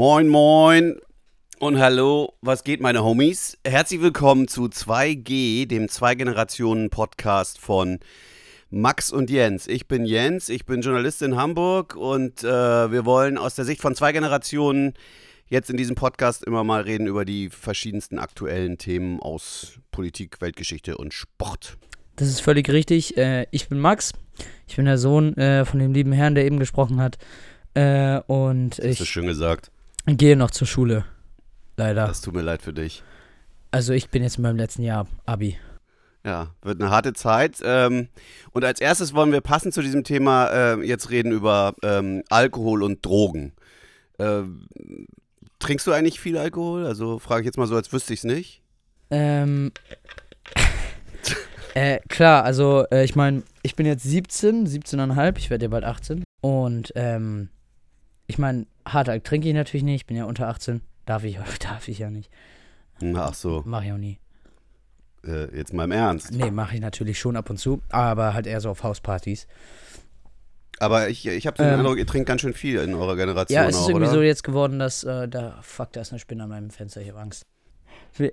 Moin, moin und hallo, was geht, meine Homies? Herzlich willkommen zu 2G, dem Zwei-Generationen-Podcast von Max und Jens. Ich bin Jens, ich bin Journalist in Hamburg und äh, wir wollen aus der Sicht von zwei Generationen jetzt in diesem Podcast immer mal reden über die verschiedensten aktuellen Themen aus Politik, Weltgeschichte und Sport. Das ist völlig richtig. Äh, ich bin Max. Ich bin der Sohn äh, von dem lieben Herrn, der eben gesprochen hat. Äh, und Das ist ich schön gesagt. Gehe noch zur Schule. Leider. Das tut mir leid für dich. Also ich bin jetzt in meinem letzten Jahr Abi. Ja, wird eine harte Zeit. Ähm, und als erstes wollen wir passend zu diesem Thema äh, jetzt reden über ähm, Alkohol und Drogen. Ähm, trinkst du eigentlich viel Alkohol? Also frage ich jetzt mal so, als wüsste ich es nicht. Ähm, äh, klar, also äh, ich meine, ich bin jetzt 17, 17,5, ich werde ja bald 18. Und ähm, ich meine, hart Alk trinke ich natürlich nicht, ich bin ja unter 18. Darf ich, darf ich ja nicht. Na, Ach so, Mache ich auch nie. äh, jetzt mal im Ernst. Nee, mache ich natürlich schon ab und zu, aber halt eher so auf Hauspartys. Aber ich, ich habe den Ähm, Eindruck, ihr trinkt ganz schön viel in eurer Generation Ja, es ist auch, irgendwie oder? so jetzt geworden, dass äh, da, fuck, da ist eine Spinne an meinem Fenster, ich habe Angst.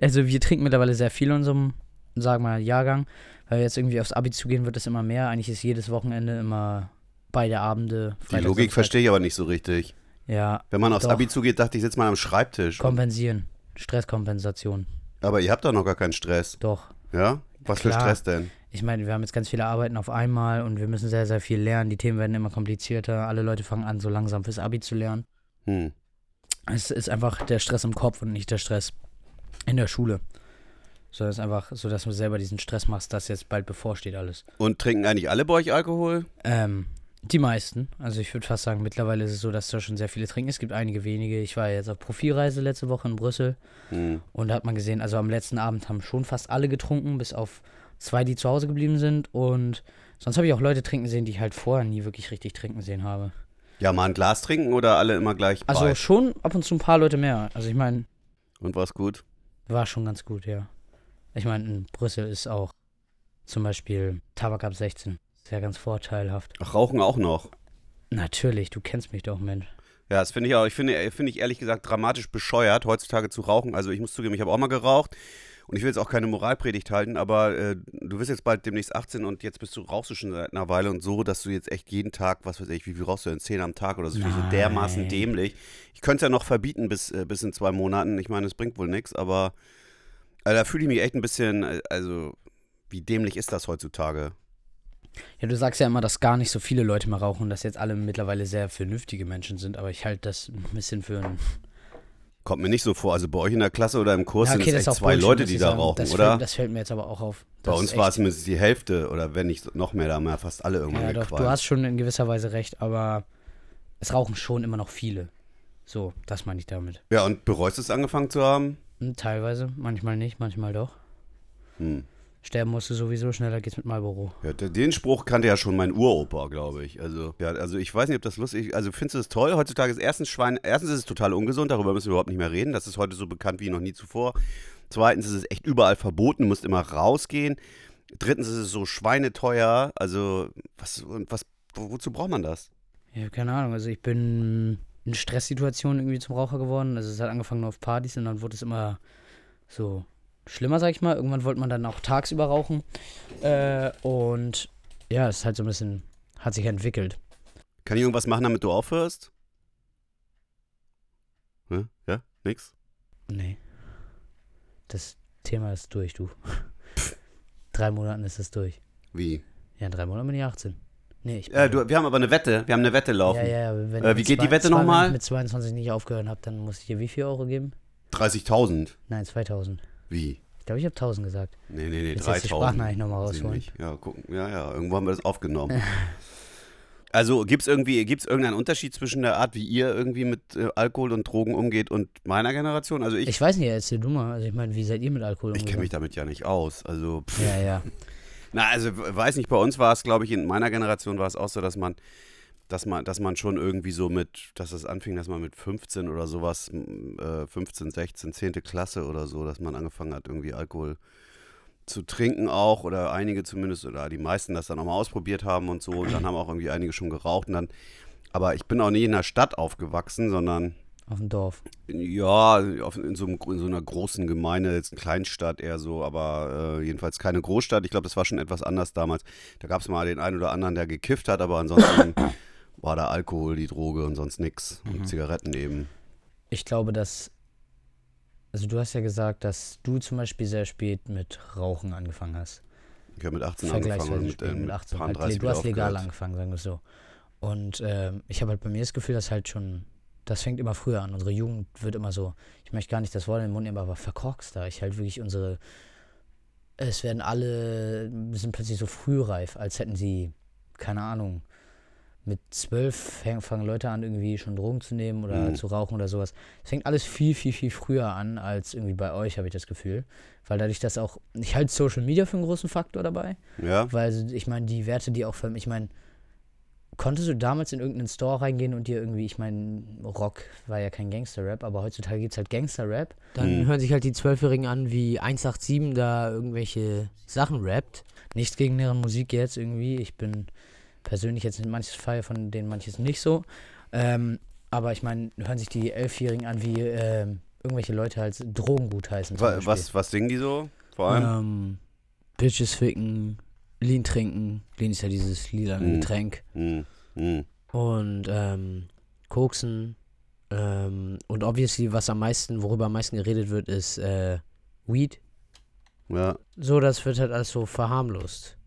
Also wir trinken mittlerweile sehr viel in unserem, sagen wir mal, Jahrgang, weil jetzt irgendwie aufs Abi zugehen wird es immer mehr. Eigentlich ist jedes Wochenende immer beide Abende. Die Freitag, Logik Samstag. verstehe ich aber nicht so richtig. Ja, Wenn man aufs Doch. Abi zugeht, dachte ich, sitzt man am Schreibtisch. kompensieren. Stresskompensation. Aber ihr habt doch noch gar keinen Stress, Doch. ja? Was für Klar. Stress denn? Ich meine, wir haben jetzt ganz viele Arbeiten auf einmal und wir müssen sehr, sehr viel lernen. Die Themen werden immer komplizierter. Alle Leute fangen an, so langsam fürs Abi zu lernen. Hm. Es ist einfach der Stress im Kopf und nicht der Stress in der Schule. So, das ist einfach so, dass du selber diesen Stress machst, dass jetzt bald bevorsteht alles. Und trinken eigentlich alle bei euch Alkohol? Ähm, die meisten. Also ich würde fast sagen, mittlerweile ist es so, dass da schon sehr viele trinken. Es gibt einige wenige. Ich war jetzt auf Profilreise letzte Woche in Brüssel Hm. und da hat man gesehen, also am letzten Abend haben schon fast alle getrunken, bis auf zwei, die zu Hause geblieben sind. Und sonst habe ich auch Leute trinken sehen, die ich halt vorher nie wirklich richtig trinken sehen habe. Ja, mal ein Glas trinken oder alle immer gleich Also bei? schon ab und zu ein paar Leute mehr. Also ich meine, Und war's gut? War schon ganz gut, ja. Ich meine, in Brüssel ist auch zum Beispiel Tabak ab 16. Ist ja ganz vorteilhaft. Ach, Rauchen auch noch. Natürlich, du kennst mich doch, Mensch. Ja, das finde ich auch. Ich finde, finde ich ehrlich gesagt dramatisch bescheuert, heutzutage zu rauchen. Also ich muss zugeben, ich habe auch mal geraucht. Und ich will jetzt auch keine Moralpredigt halten, aber äh, du wirst jetzt bald demnächst 18 und jetzt bist du, rauchst du schon seit einer Weile und so, dass du jetzt echt jeden Tag, was weiß ich, wie viel rauchst du denn? 10 am Tag oder so, so dermaßen dämlich. Ich könnte es ja noch verbieten bis, äh, bis in zwei Monaten. Ich meine, es bringt wohl nichts, aber äh, da fühle ich mich echt ein bisschen, äh, also wie dämlich ist das heutzutage? Ja, du sagst ja immer, dass gar nicht so viele Leute mehr rauchen dass jetzt alle mittlerweile sehr vernünftige Menschen sind, aber ich halte das ein bisschen für ein. Kommt mir nicht so vor. Also bei euch in der Klasse oder im Kurs Ja, sind es echt zwei Bullshit, Leute, die da sagen. rauchen, das oder? Fällt, das fällt mir jetzt aber auch auf. Bei uns war es zumindest die Hälfte oder wenn nicht noch mehr, da haben wir fast alle irgendwann Ja, doch, du hast schon in gewisser Weise recht, aber es rauchen schon immer noch viele. So, das meine ich damit. Ja, und bereust du es angefangen zu haben? Hm, teilweise, manchmal nicht, manchmal doch. Hm. Sterben musst du sowieso, schneller geht's mit Marlboro. Ja, den Spruch kannte ja schon mein Uropa, glaube ich. Also, ja, also ich weiß nicht, ob das lustig ist. Also findest du es toll? Heutzutage ist erstens Schwein, erstens ist es total ungesund, darüber müssen wir überhaupt nicht mehr reden. Das ist heute so bekannt wie noch nie zuvor. Zweitens ist es echt überall verboten, du musst immer rausgehen. Drittens ist es so schweineteuer. Also, was, und was, wo- wozu braucht man das? Ja, keine Ahnung. Also ich bin in Stresssituationen irgendwie zum Raucher geworden. Also es hat angefangen auf Partys und dann wurde es immer so schlimmer, sag ich mal. Irgendwann wollte man dann auch tagsüber rauchen. Äh, und ja, es ist halt so ein bisschen, hat sich entwickelt. Kann ich irgendwas machen, damit du aufhörst? Hä? Ja? Nix? Nee. Das Thema ist durch, du. drei Monaten ist es durch. Wie? Ja, in drei Monaten bin ich 18. Nee, ich bin Äh, du, wir haben aber eine Wette. Wir haben eine Wette laufen. ja, ja, ja, wenn Äh, ich wie mit geht die zwei- Wette zwei- nochmal? Wenn ich mit 22 nicht aufgehört habe, dann muss ich dir wie viel Euro geben? 30.000. Nein, 2000. Wie? Ich glaube, ich habe 1000 gesagt. Nee, nee, nee, Jetzt jetzt die 3000. Sprachnachricht nochmal rausholen. Ja, gucken. Ja, ja, irgendwo haben wir das aufgenommen. also gibt es irgendwie, gibt's irgendeinen Unterschied zwischen der Art, wie ihr irgendwie mit äh, Alkohol und Drogen umgeht und meiner Generation? Also ich, Ich weiß nicht, erzähl du mal. Also ich meine, wie seid ihr mit Alkohol ich kenne mich damit ja nicht aus. Also, pff. Ja, ja. na, also weiß nicht, bei uns war es, glaube ich, in meiner Generation war es auch so, dass man, dass man, dass man schon irgendwie so mit, dass es anfing, dass man mit 15 oder sowas, äh, 15, 16, 10. Klasse oder so, dass man angefangen hat, irgendwie Alkohol zu trinken auch oder einige zumindest oder die meisten das dann auch mal ausprobiert haben und so und dann haben auch irgendwie einige schon geraucht und dann aber ich bin auch nie in der Stadt aufgewachsen, sondern Auf dem Dorf. Ja, auf, in, so einem, in so einer großen Gemeinde, jetzt eine Kleinstadt eher so, aber äh, jedenfalls keine Großstadt. Ich glaube, das war schon etwas anders damals. Da gab es mal den einen oder anderen, der gekifft hat, aber ansonsten war da Alkohol die Droge und sonst nichts. Mhm. Und Zigaretten eben. Ich glaube, dass. Also, du hast ja gesagt, dass du zum Beispiel sehr spät mit Rauchen angefangen hast. Ich habe mit 18 angefangen Vergleichsweise und mit, äh, mit 18. paar Halt, 30 du hast wieder legal aufgehört. angefangen, sagen wir es so. Und ähm, ich habe halt bei mir das Gefühl, dass halt schon. Das fängt immer früher an. Unsere Jugend wird immer so. Ich möchte gar nicht das Wort in den Mund nehmen, aber verkorkst da. Ich halt wirklich unsere. Es werden alle. sind plötzlich so frühreif, als hätten sie. Keine Ahnung. Mit zwölf fang- fangen Leute an, irgendwie schon Drogen zu nehmen oder Mhm. zu rauchen oder sowas. Es fängt alles viel, viel, viel früher an als irgendwie bei euch, habe ich das Gefühl. Weil dadurch, dass auch. Ich halte Social Media für einen großen Faktor dabei. Ja, Weil ich meine, die Werte, die auch für ich meine, konntest du damals in irgendeinen Store reingehen und dir irgendwie, ich meine, Rock war ja kein Gangster-Rap, aber heutzutage gibt es halt Gangster-Rap. Dann Hm. hören sich halt die Zwölfjährigen an, wie 187 da irgendwelche Sachen rappt. Nichts gegen deren Musik jetzt irgendwie. Ich bin persönlich jetzt in manches Fall von denen manches nicht so. Ähm, aber ich meine, hören sich die Elfjährigen an, wie ähm, irgendwelche Leute halt Drogengut heißen. zum Wa- Beispiel. was, was singen die so? Vor allem? Ähm, Bitches ficken, Lean trinken. Lean ist ja dieses lila Mhm. Getränk. Hm, hm. Und ähm, koksen. Ähm, und obviously, was am meisten, worüber am meisten geredet wird, ist äh, Weed. Ja, So, das wird halt alles so verharmlost.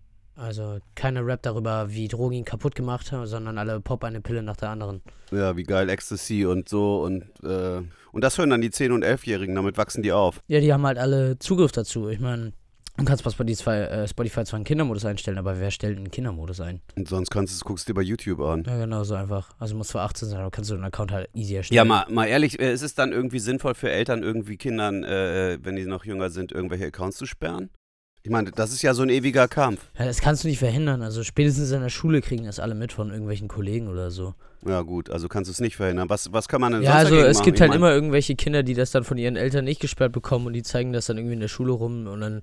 Also keiner Rap darüber, wie Drogen ihn kaputt gemacht haben, sondern alle pop eine Pille nach der anderen. ja, wie geil Ecstasy und so und äh, und das hören dann die 10- und 11-Jährigen, damit wachsen die auf. Ja, die haben halt alle Zugriff dazu. Ich meine, du kannst bei Spotify, äh, Spotify zwar einen Kindermodus einstellen, aber wer stellt einen Kindermodus ein? Und sonst kannst du guckst du dir bei YouTube an. Ja, genau, so einfach. Also muss zwar 18 sein, aber kannst du einen Account halt easy erstellen. Ja, mal, mal ehrlich, äh, ist es dann irgendwie sinnvoll für Eltern, irgendwie Kindern, äh, wenn die noch jünger sind, irgendwelche Accounts zu sperren? Ich meine, das ist ja so ein ewiger Kampf. Ja, das kannst du nicht verhindern. Also spätestens in der Schule kriegen das alle mit von irgendwelchen Kollegen oder so. Ja, gut, also kannst du es nicht verhindern. Was, was kann man denn Ja, sonst also es machen? gibt Ich halt mein, immer irgendwelche Kinder, die das dann von ihren Eltern nicht gesperrt bekommen und die zeigen das dann irgendwie in der Schule rum und dann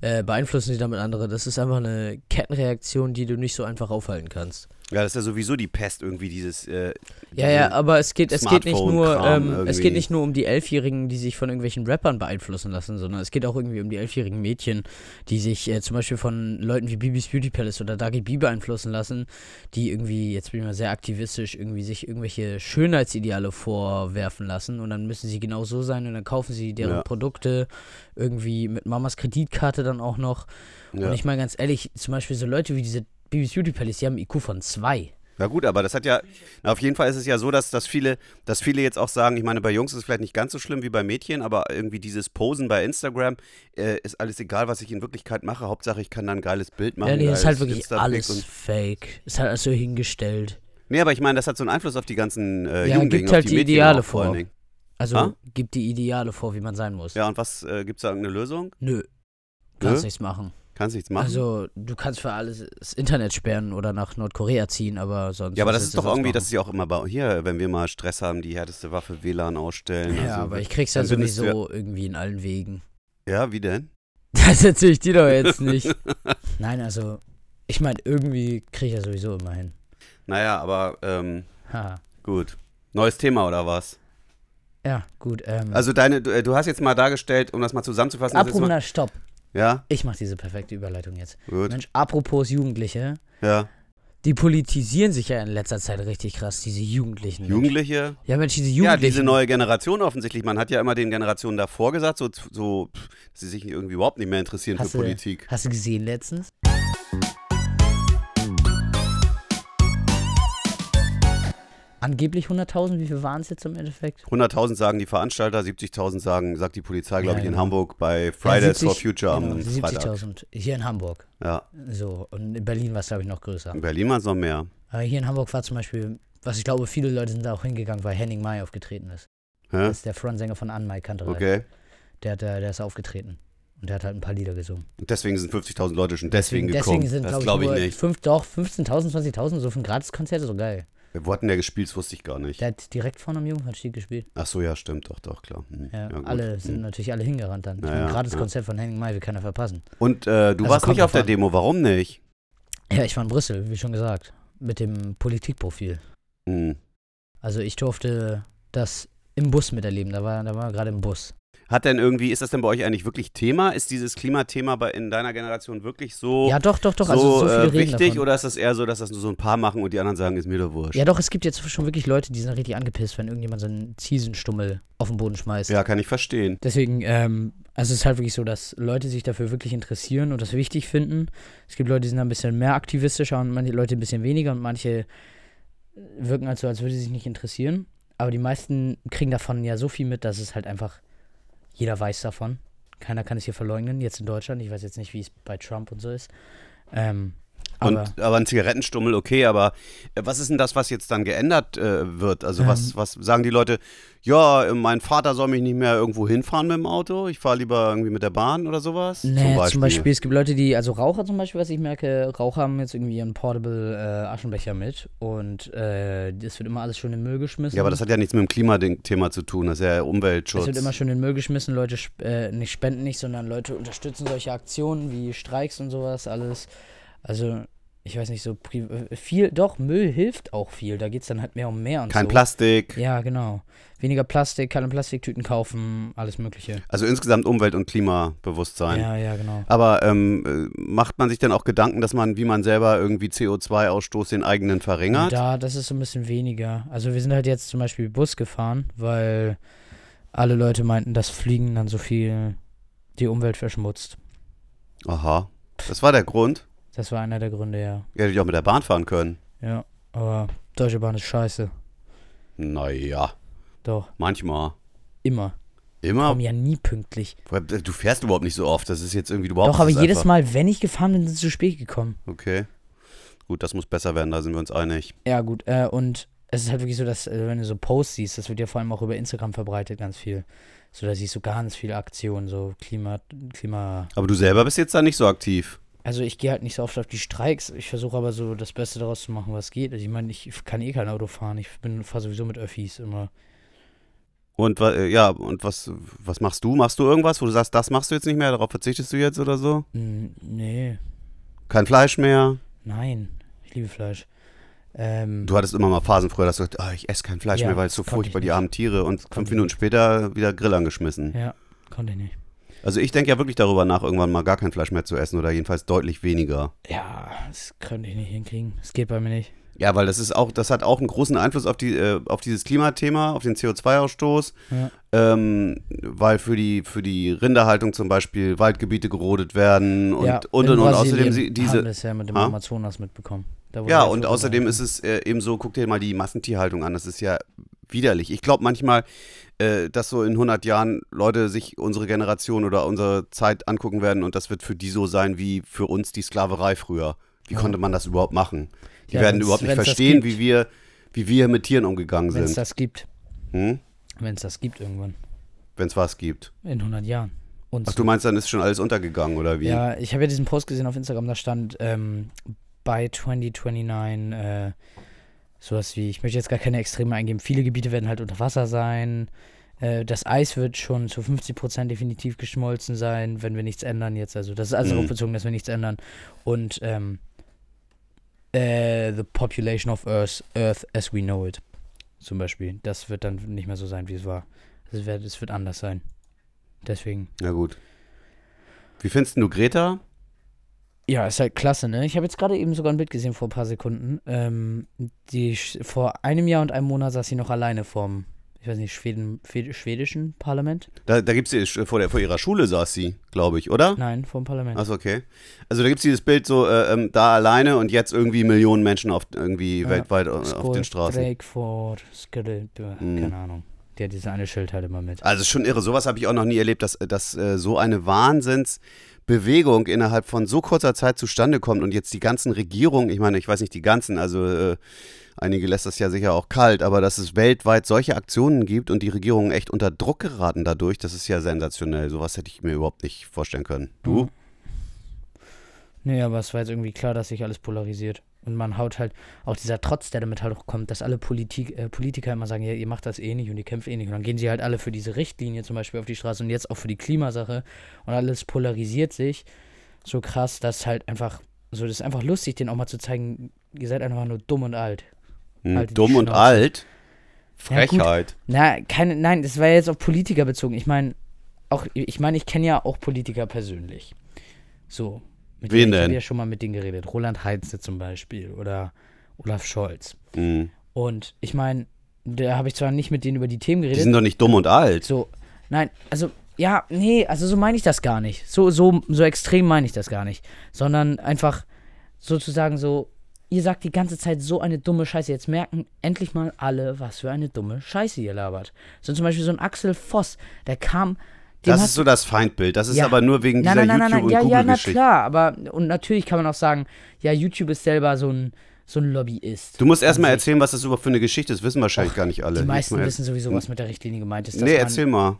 äh, beeinflussen sie damit andere. Das ist einfach eine Kettenreaktion, die du nicht so einfach aufhalten kannst. Ja, das ist ja sowieso die Pest irgendwie, dieses. Äh, Ja, ja, aber es geht, es geht nicht nur, ähm, es geht nicht nur um die Elfjährigen, die sich von irgendwelchen Rappern beeinflussen lassen, sondern es geht auch irgendwie um die elfjährigen Mädchen, die sich äh, zum Beispiel von Leuten wie Bibis Beauty Palace oder Dagi B beeinflussen lassen, die irgendwie, jetzt bin ich mal sehr aktivistisch, irgendwie sich irgendwelche Schönheitsideale vorwerfen lassen und dann müssen sie genau so sein und dann kaufen sie deren Ja. Produkte irgendwie mit Mamas Kreditkarte dann auch noch. Ja. Und ich meine ganz ehrlich, zum Beispiel so Leute wie diese Bibis Beauty Palace, die haben einen IQ von zwei. Ja gut, aber das hat ja, na, auf jeden Fall ist es ja so, dass, dass, viele, dass viele jetzt auch sagen, ich meine, bei Jungs ist es vielleicht nicht ganz so schlimm wie bei Mädchen, aber irgendwie dieses Posen bei Instagram äh, ist alles egal, was ich in Wirklichkeit mache. Hauptsache, ich kann dann ein geiles Bild machen. Ja, nee, ist halt wirklich Insta-Pic alles fake. Ist halt alles so hingestellt. nee, aber ich meine, das hat so einen Einfluss auf die ganzen äh, Ja, Jugendlichen, gibt auf halt die die Ideale auch vor. Also Ah? gibt die Ideale vor, wie man sein muss. Ja, und was, äh, gibt es da irgendeine Lösung? Nö. Kannst Nö? nichts machen. Kannst nichts machen? Also, du kannst für alles das Internet sperren oder nach Nordkorea ziehen, aber sonst. ja, aber das ist doch irgendwie, das machen? ist ja auch immer bei, hier, wenn wir mal Stress haben, die härteste Waffe WLAN ausstellen. Ja, also, aber ich krieg's ja sowieso irgendwie in allen Wegen. Ja, wie denn? Das erzähl ich dir doch jetzt nicht. Nein, also, ich meine, irgendwie krieg ich ja sowieso immer hin. Naja, aber ähm, gut. Neues Thema oder was? Ja, gut. Ähm, Also deine, du, äh, du hast jetzt mal dargestellt, um das mal zusammenzufassen. das na, stopp. Ja, Ich mach diese perfekte Überleitung jetzt. gut. Mensch, apropos Jugendliche. Ja. Die politisieren sich ja in letzter Zeit richtig krass, diese Jugendlichen. Mensch. Jugendliche. Ja, Mensch, diese Ja, Jugendlichen. diese neue Generation offensichtlich. Man hat ja immer den Generationen davor gesagt, so, so pff, dass sie sich irgendwie überhaupt nicht mehr interessieren Hast für du- Politik. Hast du gesehen letztens? Angeblich 100.000, wie viel waren es jetzt im Endeffekt? 100.000 sagen die Veranstalter, 70.000 sagen, sagt die Polizei, glaube Ja, ich, in. Hamburg bei Fridays Ja, for Future am genau, Freitag. 70.000 hier in Hamburg. Ja, So, und in Berlin war es, glaube ich, noch größer. in Berlin waren es noch mehr. Aber hier in Hamburg war zum Beispiel, was ich glaube, viele Leute sind da auch hingegangen, weil Henning Mai aufgetreten ist. Hä? Das ist der Frontsänger von An Mai Kanterei. Okay. Der, hat, da- der ist aufgetreten. Und der hat halt ein paar Lieder gesungen. Und deswegen sind 50.000 Leute schon deswegen, deswegen gekommen. sind, das glaube glaube ich, ich nicht. Fünf, doch, 15.000, 20.000, so für ein Gratiskonzert, so geil. Wo hat denn der gespielt? Das wusste ich gar nicht. Der hat direkt vorne am Jungfernstieg gespielt. Ach so, ja, stimmt, doch, doch, klar. Hm, Ja, gut. alle sind Hm. natürlich alle hingerannt dann. Ich Ja, meine, ja, gratis ja. Konzert von Henning Mai, will keiner verpassen. Und äh, du Also warst nicht auf der. Demo, warum nicht? Ja, ich war in Brüssel, wie schon gesagt, mit dem Politikprofil. Hm. Also ich durfte das im Bus miterleben. Da war, da war er gerade im Bus. Hat denn irgendwie, ist das denn bei euch eigentlich wirklich Thema? Ist dieses Klimathema bei, in deiner Generation wirklich so, Ja, doch, doch, doch. so, also so äh, wichtig oder ist das eher so, dass das nur so ein paar machen und die anderen sagen, ist mir doch wurscht? Ja, doch, es gibt jetzt schon wirklich Leute, die sind richtig angepisst, wenn irgendjemand so einen Ziesenstummel auf den Boden schmeißt. Ja, kann ich verstehen. Deswegen, ähm, also es ist halt wirklich so, dass Leute sich dafür wirklich interessieren und das wichtig finden. Es gibt Leute, die sind da ein bisschen mehr aktivistischer und manche Leute ein bisschen weniger und manche wirken halt so, als würde sie sich nicht interessieren. Aber die meisten kriegen davon ja so viel mit, dass es halt einfach jeder weiß davon. Keiner kann es hier verleugnen, jetzt in Deutschland. Ich weiß jetzt nicht, wie es bei Trump und so ist. Ähm, aber Und, aber ein Zigarettenstummel, okay, aber äh, was ist denn das, was jetzt dann geändert äh, wird? Also was, Ähm. was sagen die Leute, ja, äh, mein Vater soll mich nicht mehr irgendwo hinfahren mit dem Auto, ich fahre lieber irgendwie mit der Bahn oder sowas? Nee, zum Beispiel. es gibt Leute, die, also Raucher zum Beispiel, was ich merke, Raucher haben jetzt irgendwie ihren Portable äh, Aschenbecher mit und äh, das wird immer alles schon in den Müll geschmissen. Ja, aber das hat ja nichts mit dem Klimathema zu tun, das ist ja Umweltschutz. Es wird immer schon in den Müll geschmissen, Leute sp äh, nicht spenden nicht, sondern Leute unterstützen solche Aktionen wie Streiks und sowas, alles. Also, ich weiß nicht, so äh, viel, doch, Müll hilft auch viel. Da geht es dann halt mehr um mehr und Kein so. Plastik. Ja, genau. Weniger Plastik, keine Plastiktüten kaufen, alles Mögliche. Also insgesamt Umwelt- und Klimabewusstsein. Ja, ja, genau. Aber ähm, äh, macht man sich dann auch Gedanken, dass man, wie man selber irgendwie CO2-Ausstoß den eigenen verringert? Da, das ist so ein bisschen weniger. Also wir sind halt jetzt zum Beispiel Bus gefahren, weil alle Leute meinten, dass Fliegen dann so viel die Umwelt verschmutzt. Aha. Das war der Grund. Das war einer der Gründe, ja. Ihr hättet auch mit der Bahn fahren können. Ja, aber Deutsche Bahn ist scheiße. Naja, Doch, manchmal. immer. Immer? Kommen ja nie pünktlich. Du fährst überhaupt nicht so oft. Das ist jetzt irgendwie überhaupt Doch, aber jedes einfach- Mal, wenn ich gefahren bin, sind sie zu spät gekommen. Okay. Gut, das muss besser werden, da sind wir uns einig. Ja, gut. Äh, und es ist halt wirklich so, dass, äh, wenn du so Posts siehst, das wird ja vor allem auch über Instagram verbreitet, ganz viel. So, da siehst du ganz viele Aktionen, so Klima, Klima. Aber du selber bist jetzt da nicht so aktiv. Also ich gehe halt nicht so oft auf die Streiks. Ich versuche aber so das Beste daraus zu machen, was geht. Also ich meine, ich kann eh kein Auto fahren. Ich bin fahre sowieso mit Öffis immer. Und äh, ja, und was, was machst du? Machst du irgendwas, wo du sagst, das machst du jetzt nicht mehr, darauf verzichtest du jetzt oder so? Hm, nee, Kein Fleisch mehr? nein. Ich liebe Fleisch. Ähm, Du hattest immer mal Phasen früher, dass du gesagt ah, ich esse kein Fleisch Ja, mehr, weil es so furchtbar die armen Tiere und fünf Minuten später wieder Grill angeschmissen. ja, konnte ich nicht. Also ich denke ja wirklich darüber nach, irgendwann mal gar kein Fleisch mehr zu essen oder jedenfalls deutlich weniger. Ja, das könnte ich nicht hinkriegen. Das geht bei mir nicht. Ja, weil das ist auch, das hat auch einen großen Einfluss auf die, äh, auf dieses Klimathema, auf den CO2-Ausstoß. Ja. Ähm, weil für die, für die Rinderhaltung zum Beispiel Waldgebiete gerodet werden und ja, und und, und außerdem sie, haben diese. wir es ja mit dem Ha? Amazonas mitbekommen. Ja, und außerdem gehalten. ist es äh, eben so, guck dir mal die Massentierhaltung an, das ist ja widerlich. Ich glaube manchmal, äh, dass so in 100 Jahren Leute sich unsere Generation oder unsere Zeit angucken werden und das wird für die so sein wie für uns die Sklaverei früher. Wie Ja. konnte man das überhaupt machen? Die Ja, werden überhaupt nicht verstehen, wie wir, wie wir mit Tieren umgegangen Wenn es sind. das gibt. Hm? Wenn es das gibt irgendwann. Wenn es was gibt. In 100 Jahren. Und Ach, du meinst, dann ist schon alles untergegangen, oder wie? Ja, ich habe ja diesen Post gesehen auf Instagram, da stand ähm, bei 2029 äh, sowas wie, ich möchte jetzt gar keine Extreme eingeben, viele Gebiete werden halt unter Wasser sein, äh, das Eis wird schon zu 50% definitiv geschmolzen sein, wenn wir nichts ändern jetzt, also das ist also Mhm. darauf bezogen, dass wir nichts ändern und ähm, äh, the population of Earth, Earth as we know it, zum Beispiel, das wird dann nicht mehr so sein, wie es war. Es wird, es wird anders sein. Deswegen. Na gut. Wie findest du Greta? Ja, ist halt klasse, ne? Ich habe jetzt gerade eben sogar ein Bild gesehen vor ein paar Sekunden. Ähm, die vor einem Jahr und einem Monat saß sie noch alleine vorm, ich weiß nicht, Schweden, Schwed- schwedischen Parlament? Da, da gibt es vor, der, vor ihrer Schule saß sie, glaube ich, oder? Nein, vorm Parlament. Achso, okay. Also da gibt es dieses Bild so, äh, ähm, da alleine und jetzt irgendwie Millionen Menschen auf irgendwie Ja. weltweit auf den Straßen. Drakeford, Skittle, Mhm. keine Ahnung. Der hat dieses eine Schild halt immer mit. Also schon irre, sowas habe ich auch noch nie erlebt, dass, dass äh, so eine Wahnsinnsbewegung innerhalb von so kurzer Zeit zustande kommt und jetzt die ganzen Regierungen, ich meine, ich weiß nicht die ganzen, also äh, einige lässt das ja sicher auch kalt, aber dass es weltweit solche Aktionen gibt und die Regierungen echt unter Druck geraten dadurch, das ist ja sensationell. Sowas hätte ich mir überhaupt nicht vorstellen können. Du? Mhm. Nee, aber es war jetzt irgendwie klar, dass sich alles polarisiert. Und man haut halt, auch dieser Trotz, der damit halt auch kommt, dass alle Politik, äh, Politiker immer sagen, ja, ihr macht das eh nicht und ihr kämpft eh nicht. Und dann gehen sie halt alle für diese Richtlinie zum Beispiel auf die Straße und jetzt auch für die Klimasache. Und alles polarisiert sich so krass, dass halt einfach, so das ist einfach lustig, denen auch mal zu zeigen, ihr seid einfach nur dumm und alt. Hm, dumm und alt. Ja. Frechheit. Na, keine, nein, das war jetzt auf Politiker bezogen. Ich meine, auch, ich meine, ich kenne ja auch Politiker persönlich. So. Mit Wen denen, Ich denn? habe ja schon mal mit denen geredet. Roland Heinze zum Beispiel oder Olaf Scholz. Hm. Und ich meine, da habe ich zwar nicht mit denen über die Themen Die geredet. sind doch nicht dumm und alt. So, nein, also, ja, nee, also so meine ich das gar nicht. So, so, so extrem meine ich das gar nicht. Sondern einfach sozusagen so, ihr sagt die ganze Zeit so eine dumme Scheiße. Jetzt merken endlich mal alle, was für eine dumme Scheiße ihr labert. So zum Beispiel so ein Axel Voss, der kam. Dem Das ist so das Feindbild. Das ist Ja. aber nur wegen Nein, dieser nein, nein, nein, YouTube- nein. und Ja, ja, na klar, aber und natürlich kann man auch sagen, ja, YouTube ist selber so ein, so ein Lobbyist. Du musst erstmal sich. erzählen, was das überhaupt für eine Geschichte ist. Wissen wahrscheinlich gar nicht alle. Die meisten mal- wissen sowieso, was mit der Richtlinie gemeint ist. Nee, man, erzähl mal.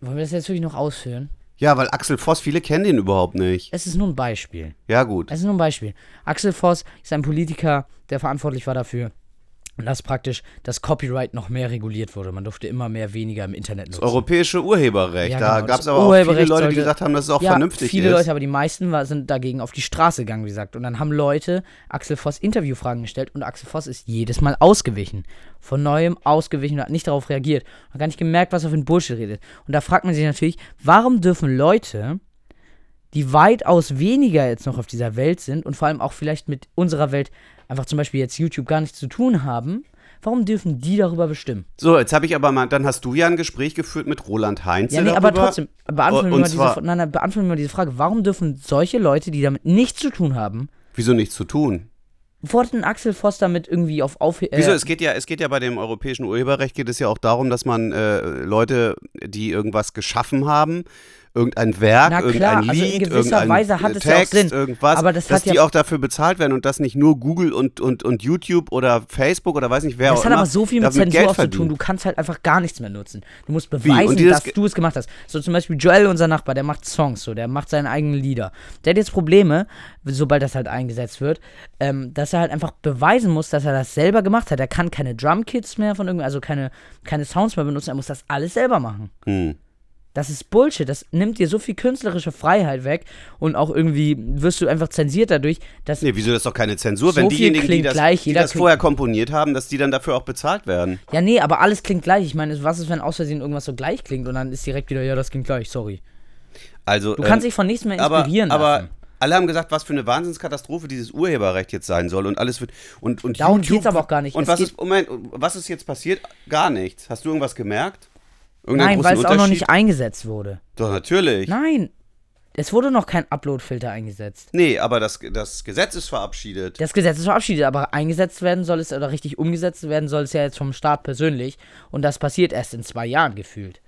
Wollen wir das jetzt wirklich noch ausführen? Ja, weil Axel Voss, viele kennen den überhaupt nicht. Es ist nur ein Beispiel. Ja, gut. Es ist nur ein Beispiel. Axel Voss ist ein Politiker, der verantwortlich war dafür, dass praktisch das Copyright noch mehr reguliert wurde. Man durfte immer mehr weniger im Internet nutzen. Das europäische Urheberrecht. Ja, da genau, gab das es aber auch viele Leute, die gesagt haben, dass es auch ja, vernünftig viele ist. Leute, aber die meisten war, sind dagegen auf die Straße gegangen, wie gesagt. Und dann haben Leute Axel Voss Interviewfragen gestellt und Axel Voss ist jedes Mal ausgewichen. Von neuem ausgewichen und hat nicht darauf reagiert. Hat gar nicht gemerkt, was er für ein Bullshit redet. Und da fragt man sich natürlich, warum dürfen Leute, die weitaus weniger jetzt noch auf dieser Welt sind und vor allem auch vielleicht mit unserer Welt einfach zum Beispiel jetzt YouTube gar nichts zu tun haben, warum dürfen die darüber bestimmen? So, jetzt habe ich aber mal, dann hast du ja ein Gespräch geführt mit Roland Heinz. Ja, nee, aber trotzdem, beantworten, wir mal diese, nein, nein, beantworten wir mal diese Frage. Warum dürfen solche Leute, die damit nichts zu tun haben, Wieso nichts zu tun? wurde Axel Voss damit irgendwie auf Auf... Äh, Wieso? Es geht ja, es geht ja bei dem europäischen Urheberrecht geht es ja auch darum, dass man äh, Leute, die irgendwas geschaffen haben, irgendein Werk, Na klar, irgendein also in Lied, gewisser irgendein Weise hat es ja auch Text, Sinn. irgendwas, Aber das dass ja- die auch dafür bezahlt werden und dass nicht nur Google und, und, und YouTube oder Facebook oder weiß nicht wer das hat aber so viel mit Zensur auch zu tun. Du kannst halt einfach gar nichts mehr nutzen. Du musst beweisen, dass du es gemacht hast. So zum Beispiel Joel, unser Nachbar, der macht Songs, so, der macht seine eigenen Lieder. Der hat jetzt Probleme, sobald das halt eingesetzt wird, ähm, dass er halt einfach beweisen muss, dass er das selber gemacht hat. Er kann keine Drumkits mehr von irgendwie, also keine, keine Sounds mehr benutzen. Er muss das alles selber machen. Hm. Das ist Bullshit. Das nimmt dir so viel künstlerische Freiheit weg und auch irgendwie wirst du einfach zensiert dadurch, dass Nee, wieso das ist doch keine Zensur, So wenn diejenigen, die klingt das, gleich, die das vorher komponiert haben, dass die dann dafür auch bezahlt werden. Ja, nee, aber alles klingt gleich. Ich meine, was ist, wenn aus Versehen irgendwas so gleich klingt und dann ist direkt wieder, ja, das klingt gleich, sorry. Also, Du kannst dich von nichts mehr aber, inspirieren aber lassen. alle haben gesagt, was für eine Wahnsinnskatastrophe dieses Urheberrecht jetzt sein soll und alles wird und und Darum YouTube, geht's aber auch gar nicht. Und Es was ist Moment, was ist jetzt passiert? Gar nichts. Hast du irgendwas gemerkt? Nein, weil es auch noch nicht eingesetzt wurde. Doch natürlich. Nein, es wurde noch kein Upload-Filter eingesetzt. Nee, aber das, das Gesetz ist verabschiedet. Das Gesetz ist verabschiedet, aber eingesetzt werden soll es oder richtig umgesetzt werden soll es ja jetzt vom Staat persönlich. Und das passiert erst in zwei Jahren gefühlt.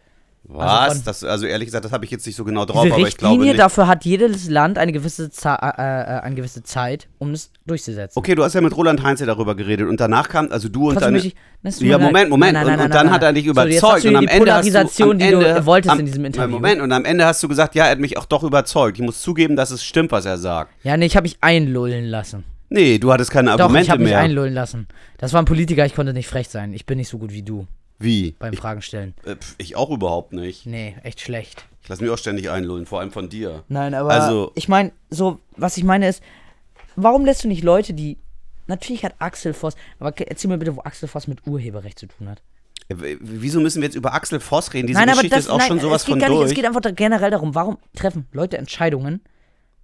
Was? von- das, also ehrlich gesagt, das habe ich jetzt nicht so genau drauf, Diese aber ich glaube nicht. dafür hat jedes Land eine gewisse, Za äh, äh, eine gewisse Zeit, um es durchzusetzen. Okay, du hast ja mit Roland Heinze darüber geredet und danach kam, also du und Trotzdem deine. ich- mir ja. Moment, Moment. Nein, nein, und, nein, und nein, dann hat er dich. So, überzeugt du und am die Ende hast du, am die du Ende, wolltest am, in diesem Interview. Moment, und am Ende hast du gesagt, ja, er hat mich auch doch überzeugt. Ich muss zugeben, dass es stimmt, was er sagt. Ja, nee, ich habe mich einlullen lassen. Nee, du hattest keine Doch, ich Argumente habe mich einlullen lassen. Das war ein Politiker, ich konnte nicht frech sein. Ich bin nicht so gut wie du Wie? beim Ich, Fragen stellen. äh, ich auch überhaupt nicht. Nee, echt schlecht. Ich lasse mich auch ständig einlullen, vor allem von dir. Nein, aber Also- ich meine, so, was ich meine ist, warum lässt du nicht Leute, die. Natürlich hat Axel Voss, aber erzähl mir bitte, wo Axel Voss mit Urheberrecht zu tun hat. Äh, Wieso müssen wir jetzt über Axel Voss reden? Diese nein, aber Geschichte das ist auch nein, schon sowas es geht von gar nicht, durch. es geht einfach generell darum, warum treffen Leute Entscheidungen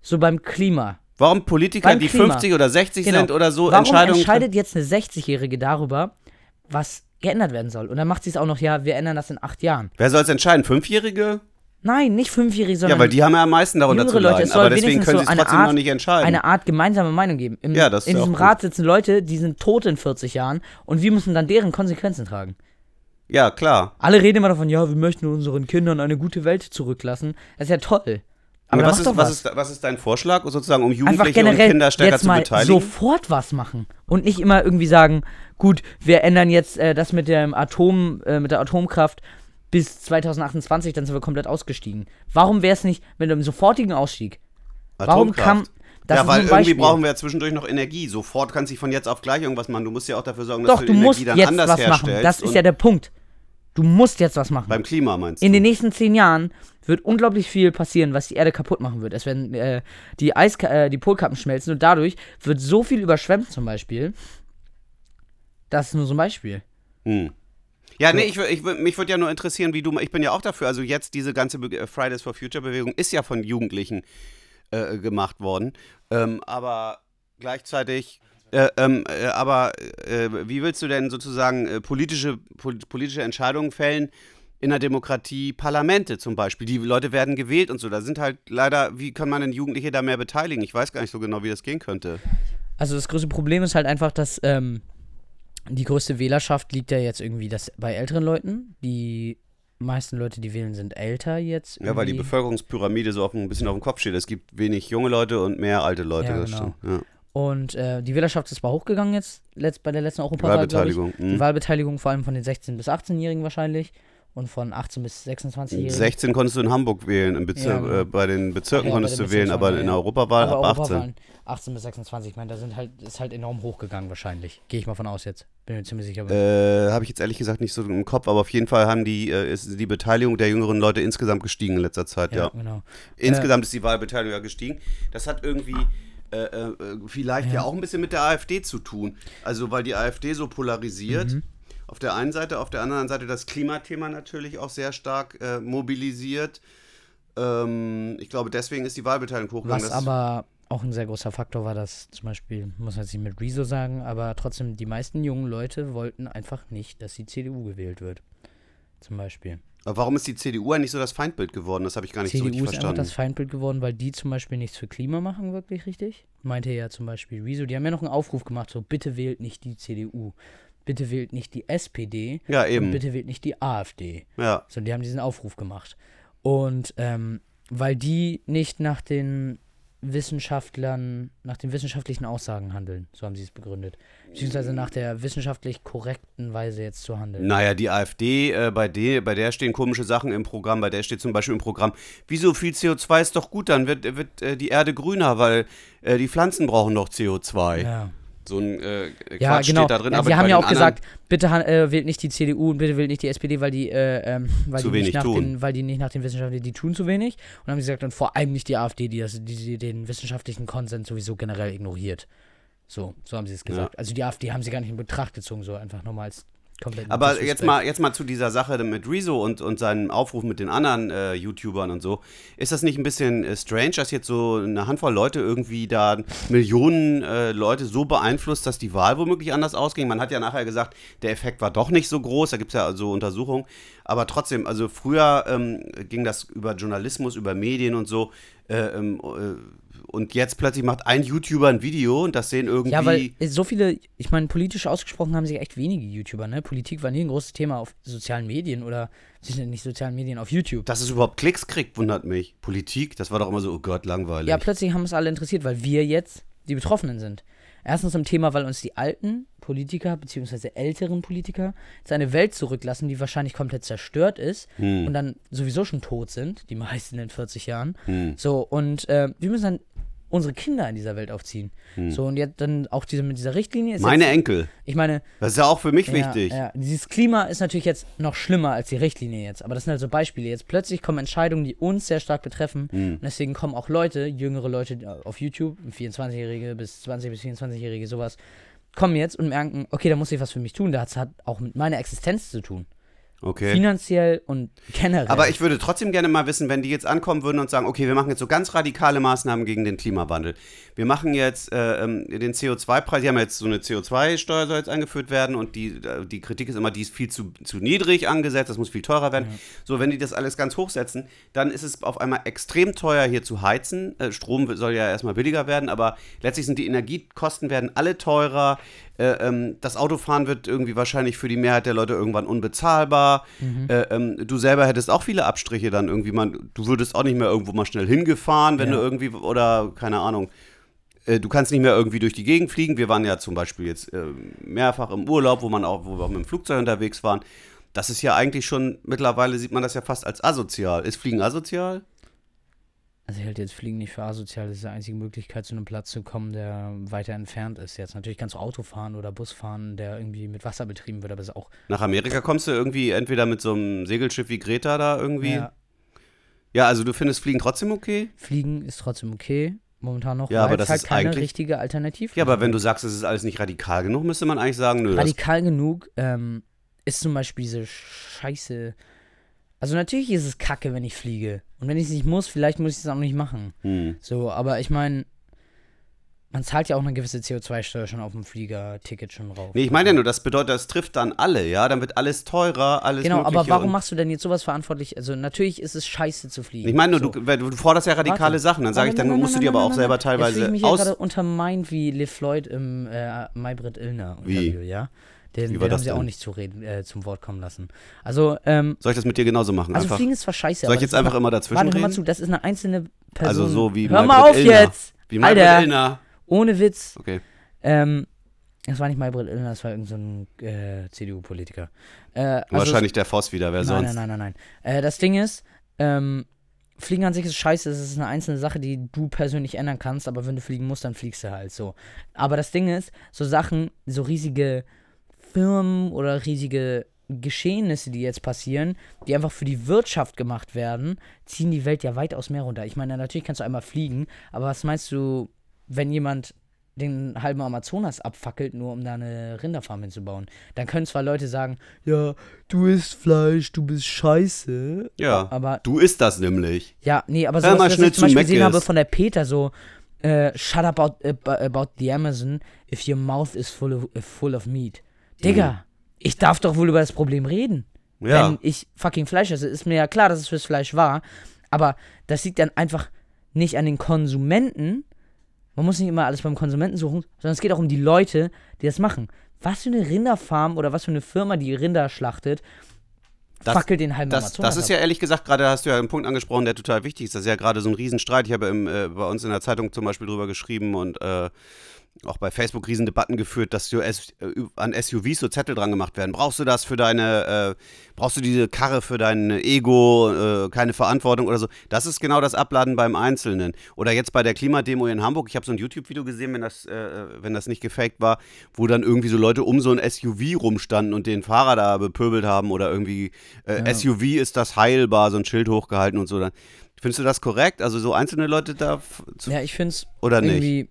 so beim Klima? Warum Politiker, Beim die Klima. 50 oder 60 Genau. sind oder so, Warum Entscheidungen entscheidet jetzt eine 60-Jährige darüber, was geändert werden soll? Und dann macht sie es auch noch, ja, wir ändern das in acht Jahren. Wer soll es entscheiden? Fünfjährige? Nein, nicht Fünfjährige, sondern Ja, weil die haben ja am meisten darunter zu jüngere Leute. leiden. Es soll Aber deswegen wenigstens können so sie es eine trotzdem Art, noch nicht entscheiden. eine Art gemeinsame Meinung geben. Im, Ja, das ist in diesem. Rat sitzen Leute, die sind tot in 40 Jahren und wir müssen dann deren Konsequenzen tragen. ja, klar. Alle reden immer davon, ja, wir möchten unseren Kindern eine gute Welt zurücklassen. Das ist ja toll. Aber was, ist, was, was. ist, was ist dein Vorschlag, sozusagen, um Jugendliche und Kinder stärker jetzt zu mal beteiligen? sofort was machen und nicht immer irgendwie sagen, gut, wir ändern jetzt äh, das mit dem Atom, äh, mit der Atomkraft bis 2028, dann sind wir komplett ausgestiegen. Warum wäre es nicht mit einem sofortigen Ausstieg? Warum Atomkraft. kann das ja, weil irgendwie brauchen wir ja zwischendurch noch Energie. Sofort kannst du von jetzt auf gleich irgendwas machen. Du musst ja auch dafür sorgen, dass Doch, du du Energie dann jetzt anders was machen. herstellst. Das ist ja der Punkt. Du musst jetzt was machen. beim Klima meinst In du? den nächsten zehn Jahren wird unglaublich viel passieren, was die Erde kaputt machen wird. Es werden äh, die, Eis äh, die Polkappen schmelzen und dadurch wird so viel überschwemmt zum Beispiel. Das ist nur so ein Beispiel. Hm. Ja, nee, ich, ich, mich würde ja nur interessieren, wie du, ich bin ja auch dafür, also jetzt diese ganze Be Fridays for Future Bewegung ist ja von Jugendlichen äh, gemacht worden, ähm, aber gleichzeitig, äh, ähm, äh, aber äh, wie willst du denn sozusagen äh, politische, politische Entscheidungen fällen, in der Demokratie Parlamente zum Beispiel. Die Leute werden gewählt und so. Da sind halt leider, wie kann man denn Jugendliche da mehr beteiligen? Ich weiß gar nicht so genau, wie das gehen könnte. Also das größte Problem ist halt einfach, dass ähm, die größte Wählerschaft liegt ja jetzt irgendwie das bei älteren Leuten. Die meisten Leute, die wählen, sind älter jetzt. Irgendwie. Ja, weil die Bevölkerungspyramide so auf ein bisschen auf dem Kopf steht. Es gibt wenig junge Leute und mehr alte Leute. Ja, genau. Ja. Und äh, die Wählerschaft ist zwar hochgegangen jetzt letzt, bei der letzten Europawahl. Wahlbeteiligung. Die mhm. Wahlbeteiligung vor allem von den 16- bis 18-Jährigen wahrscheinlich und von 18 bis 26 Jährigen. 16 konntest du in Hamburg wählen, im Bezir ja, genau. äh, bei den Bezirken ja, konntest den du wählen, aber in der Europawahl ab 18. 18 bis 26, ich meine, da sind halt, ist halt enorm hochgegangen wahrscheinlich. Gehe ich mal von aus jetzt. Bin mir ziemlich sicher. Äh, Habe ich jetzt ehrlich gesagt nicht so im Kopf, aber auf jeden Fall haben die, äh, ist die Beteiligung der jüngeren Leute insgesamt gestiegen in letzter Zeit, ja. ja. Genau. Insgesamt ist die Wahlbeteiligung ja gestiegen. Das hat irgendwie. Äh, äh, vielleicht ja. ja. auch ein bisschen mit der AfD zu tun. Also, weil die AfD so polarisiert. Mhm auf der einen Seite, auf der anderen Seite das Klimathema natürlich auch sehr stark äh, mobilisiert. Ähm, ich glaube, deswegen ist die Wahlbeteiligung hochgegangen. Was aber auch ein sehr großer Faktor war, dass zum Beispiel, muss man jetzt nicht mit Rezo sagen, aber trotzdem die meisten jungen Leute wollten einfach nicht, dass die CDU gewählt wird. Zum Beispiel. Warum ist die CDU eigentlich so das Feindbild geworden? Das habe ich gar nicht CDU so richtig verstanden. CDU ist einfach das Feindbild geworden, weil die zum Beispiel nichts für Klima machen, wirklich richtig. Meinte ja zum Beispiel Rezo. Die haben ja noch einen Aufruf gemacht, so bitte wählt nicht die CDU bitte wählt nicht die SPD ja, eben. und bitte wählt nicht die AfD. Ja. So, die haben diesen Aufruf gemacht. Und ähm, weil die nicht nach den Wissenschaftlern, nach den wissenschaftlichen Aussagen handeln, so haben sie es begründet. Beziehungsweise nach der wissenschaftlich korrekten Weise jetzt zu handeln. Naja, die AfD, äh, bei, der, bei der stehen komische Sachen im Programm, bei der steht zum Beispiel im Programm, wieso viel CO2 ist doch gut, dann wird, wird äh, die Erde grüner, weil äh, die Pflanzen brauchen doch CO2. Ja. So ein äh, Quatsch ja, genau. steht da drin. Ja, aber sie haben ja auch gesagt, bitte äh, wählt nicht die CDU und bitte wählt nicht die SPD, weil die, äh, ähm, weil zu die nicht nach tun. Den, weil die nicht nach den Wissenschaften, die tun zu wenig. Und dann haben sie gesagt, und vor allem nicht die AfD, die, das, die, die den wissenschaftlichen Konsens sowieso generell ignoriert. So, so haben sie es gesagt. Ja. Also die AfD haben sie gar nicht in Betracht gezogen, so einfach nochmal als Aber jetzt mal, jetzt mal zu dieser Sache mit Rezo und, und seinem Aufruf mit den anderen äh, YouTubern und so. Ist das nicht ein bisschen äh, strange, dass jetzt so eine Handvoll Leute irgendwie da Millionen äh, Leute so beeinflusst, dass die Wahl womöglich anders ausging? Man hat ja nachher gesagt, der Effekt war doch nicht so groß, da gibt es ja so Untersuchungen. Aber trotzdem, also früher ähm, ging das über Journalismus, über Medien und so. Äh, ähm, äh, und jetzt plötzlich macht ein YouTuber ein Video und das sehen irgendwie. Ja, weil so viele, ich meine, politisch ausgesprochen haben sich echt wenige YouTuber, ne? Politik war nie ein großes Thema auf sozialen Medien oder nicht sozialen Medien auf YouTube. Dass es überhaupt Klicks kriegt, wundert mich. Politik, das war doch immer so, oh Gott, langweilig. Ja, plötzlich haben es alle interessiert, weil wir jetzt die Betroffenen sind. Erstens im Thema, weil uns die alten Politiker, beziehungsweise älteren Politiker, jetzt eine Welt zurücklassen, die wahrscheinlich komplett zerstört ist hm. und dann sowieso schon tot sind, die meisten in 40 Jahren. Hm. So, und äh, wir müssen dann unsere Kinder in dieser Welt aufziehen. Hm. So, und jetzt dann auch diese, mit dieser Richtlinie. Meine jetzt, Enkel. Ich meine. Das ist ja auch für mich ja, wichtig. Ja, dieses Klima ist natürlich jetzt noch schlimmer als die Richtlinie jetzt. Aber das sind halt so Beispiele. Jetzt plötzlich kommen Entscheidungen, die uns sehr stark betreffen. Hm. Und deswegen kommen auch Leute, jüngere Leute auf YouTube, 24-Jährige bis 20- bis 24-Jährige, sowas, kommen jetzt und merken, okay, da muss ich was für mich tun. Das hat auch mit meiner Existenz zu tun. Okay. Finanziell und generell. Aber ich würde trotzdem gerne mal wissen, wenn die jetzt ankommen würden und sagen, okay, wir machen jetzt so ganz radikale Maßnahmen gegen den Klimawandel. Wir machen jetzt äh, ähm, den CO2-Preis, die haben jetzt so eine CO2-Steuer soll jetzt eingeführt werden und die, äh, die Kritik ist immer, die ist viel zu, zu niedrig angesetzt, das muss viel teurer werden. Ja. So, wenn die das alles ganz hochsetzen, dann ist es auf einmal extrem teuer hier zu heizen. Äh, Strom soll ja erstmal billiger werden, aber letztlich sind die Energiekosten werden alle teurer. Äh, ähm, das Autofahren wird irgendwie wahrscheinlich für die Mehrheit der Leute irgendwann unbezahlbar. Mhm. Äh, ähm, du selber hättest auch viele Abstriche dann irgendwie. Man, du würdest auch nicht mehr irgendwo mal schnell hingefahren, wenn ja. du irgendwie, oder keine Ahnung. Äh, du kannst nicht mehr irgendwie durch die Gegend fliegen. Wir waren ja zum Beispiel jetzt äh, mehrfach im Urlaub, wo man auch, wo wir auch mit dem Flugzeug unterwegs waren. Das ist ja eigentlich schon, mittlerweile sieht man das ja fast als asozial. Ist Fliegen asozial? Also ich halte jetzt Fliegen nicht für asozial. Das ist die einzige Möglichkeit, zu einem Platz zu kommen, der weiter entfernt ist. Jetzt natürlich kannst du Auto fahren oder Bus fahren, der irgendwie mit Wasser betrieben wird, aber ist auch. Nach Amerika kommst du irgendwie entweder mit so einem Segelschiff wie Greta da irgendwie. Ja. Ja, also du findest Fliegen trotzdem okay? Fliegen ist trotzdem okay. Momentan noch, ja, aber das halt ist keine richtige Alternative. Ja, aber wenn du sagst, es ist alles nicht radikal genug, müsste man eigentlich sagen, nö. Radikal genug, ähm, ist zum Beispiel diese Scheiße. Also natürlich ist es kacke, wenn ich fliege. Und wenn ich es nicht muss, vielleicht muss ich es auch nicht machen. Hm. So, aber ich meine, man zahlt ja auch eine gewisse CO2-Steuer schon auf dem Fliegerticket schon drauf. Nee, ich meine ja nur, das bedeutet, das trifft dann alle, ja? Dann wird alles teurer, alles Genau, aber warum machst du denn jetzt sowas verantwortlich? Also natürlich ist es scheiße zu fliegen. Ich meine nur, so. du, du forderst ja radikale Warte. Sachen. Dann sage ich, dann nein, musst du nein, die aber nein, auch nein, selber nein. Jetzt teilweise ich mich aus. gerade untermeint wie Liv Floyd im äh, Maybrit Illner Wie? Interview, ja? Den, Wie den war haben das sie auch nicht zu reden, äh, zum Wort kommen lassen. Also, ähm, Soll ich das mit dir genauso machen? also Fliegen ist zwar scheiße, soll ich jetzt das einfach immer dazwischen Warte, hör mal reden? zu, das ist eine einzelne Person. Also so wie Hör mal Maybrit auf Illner. jetzt! Wie Maybrit Alter. Illner. Ohne Witz. Okay. Ähm, das war nicht Maybrit Illner, das war irgendein so ein, äh, CDU-Politiker. Äh, also Wahrscheinlich der Voss wieder, wer Nein, sonst? nein, nein, nein, nein. Äh, das Ding ist, ähm, Fliegen an sich ist scheiße, es ist eine einzelne Sache, die du persönlich ändern kannst, aber wenn du fliegen musst, dann fliegst du halt so. Aber das Ding ist, so Sachen, so riesige Firmen oder riesige Geschehnisse, die jetzt passieren, die einfach für die Wirtschaft gemacht werden, ziehen die Welt ja weitaus mehr runter. Ich meine, natürlich kannst du einmal fliegen, aber was meinst du, wenn jemand den halben Amazonas abfackelt, nur um da eine Rinderfarm hinzubauen? Dann können zwar Leute sagen, ja, du isst Fleisch, du bist scheiße. Ja. Aber Du isst das nämlich. ja, nee, aber so mal was, ich zum Beispiel gesehen habe von der Peter, so, äh, shut up about, about, the Amazon if your mouth is full of, full of meat. Digga, ich darf doch wohl über das Problem reden. Ja. Wenn ich fucking Fleisch esse, ist mir ja klar, dass es fürs Fleisch war. Aber das liegt dann einfach nicht an den Konsumenten. Man muss nicht immer alles beim Konsumenten suchen, sondern es geht auch um die Leute, die das machen. Was für eine Rinderfarm oder was für eine Firma, die Rinder schlachtet, Das- fackelt den halben Das, das ist ab. ja ehrlich gesagt, gerade hast du ja einen Punkt angesprochen, der total wichtig ist. Das ist ja gerade so ein Riesenstreit. Ich habe im, äh, bei uns in der Zeitung zum Beispiel drüber geschrieben und äh, auch bei Facebook Riesendebatten geführt, dass äh, an SUVs so Zettel dran gemacht werden. Brauchst du das für deine, äh, brauchst du diese Karre für dein Ego, äh, keine Verantwortung oder so. Das ist genau das Abladen beim Einzelnen. Oder jetzt bei der Klimademo in Hamburg, ich habe so ein YouTube-Video gesehen, wenn das, äh, wenn das nicht gefaked war, wo dann irgendwie so Leute um so ein SUV rumstanden und den Fahrer da bepöbelt haben oder irgendwie äh, Ja. SUV ist das heilbar, so ein Schild hochgehalten und so. Dann, findest du das korrekt? Also so einzelne Leute da zu, Ja, ich finde es oder nicht?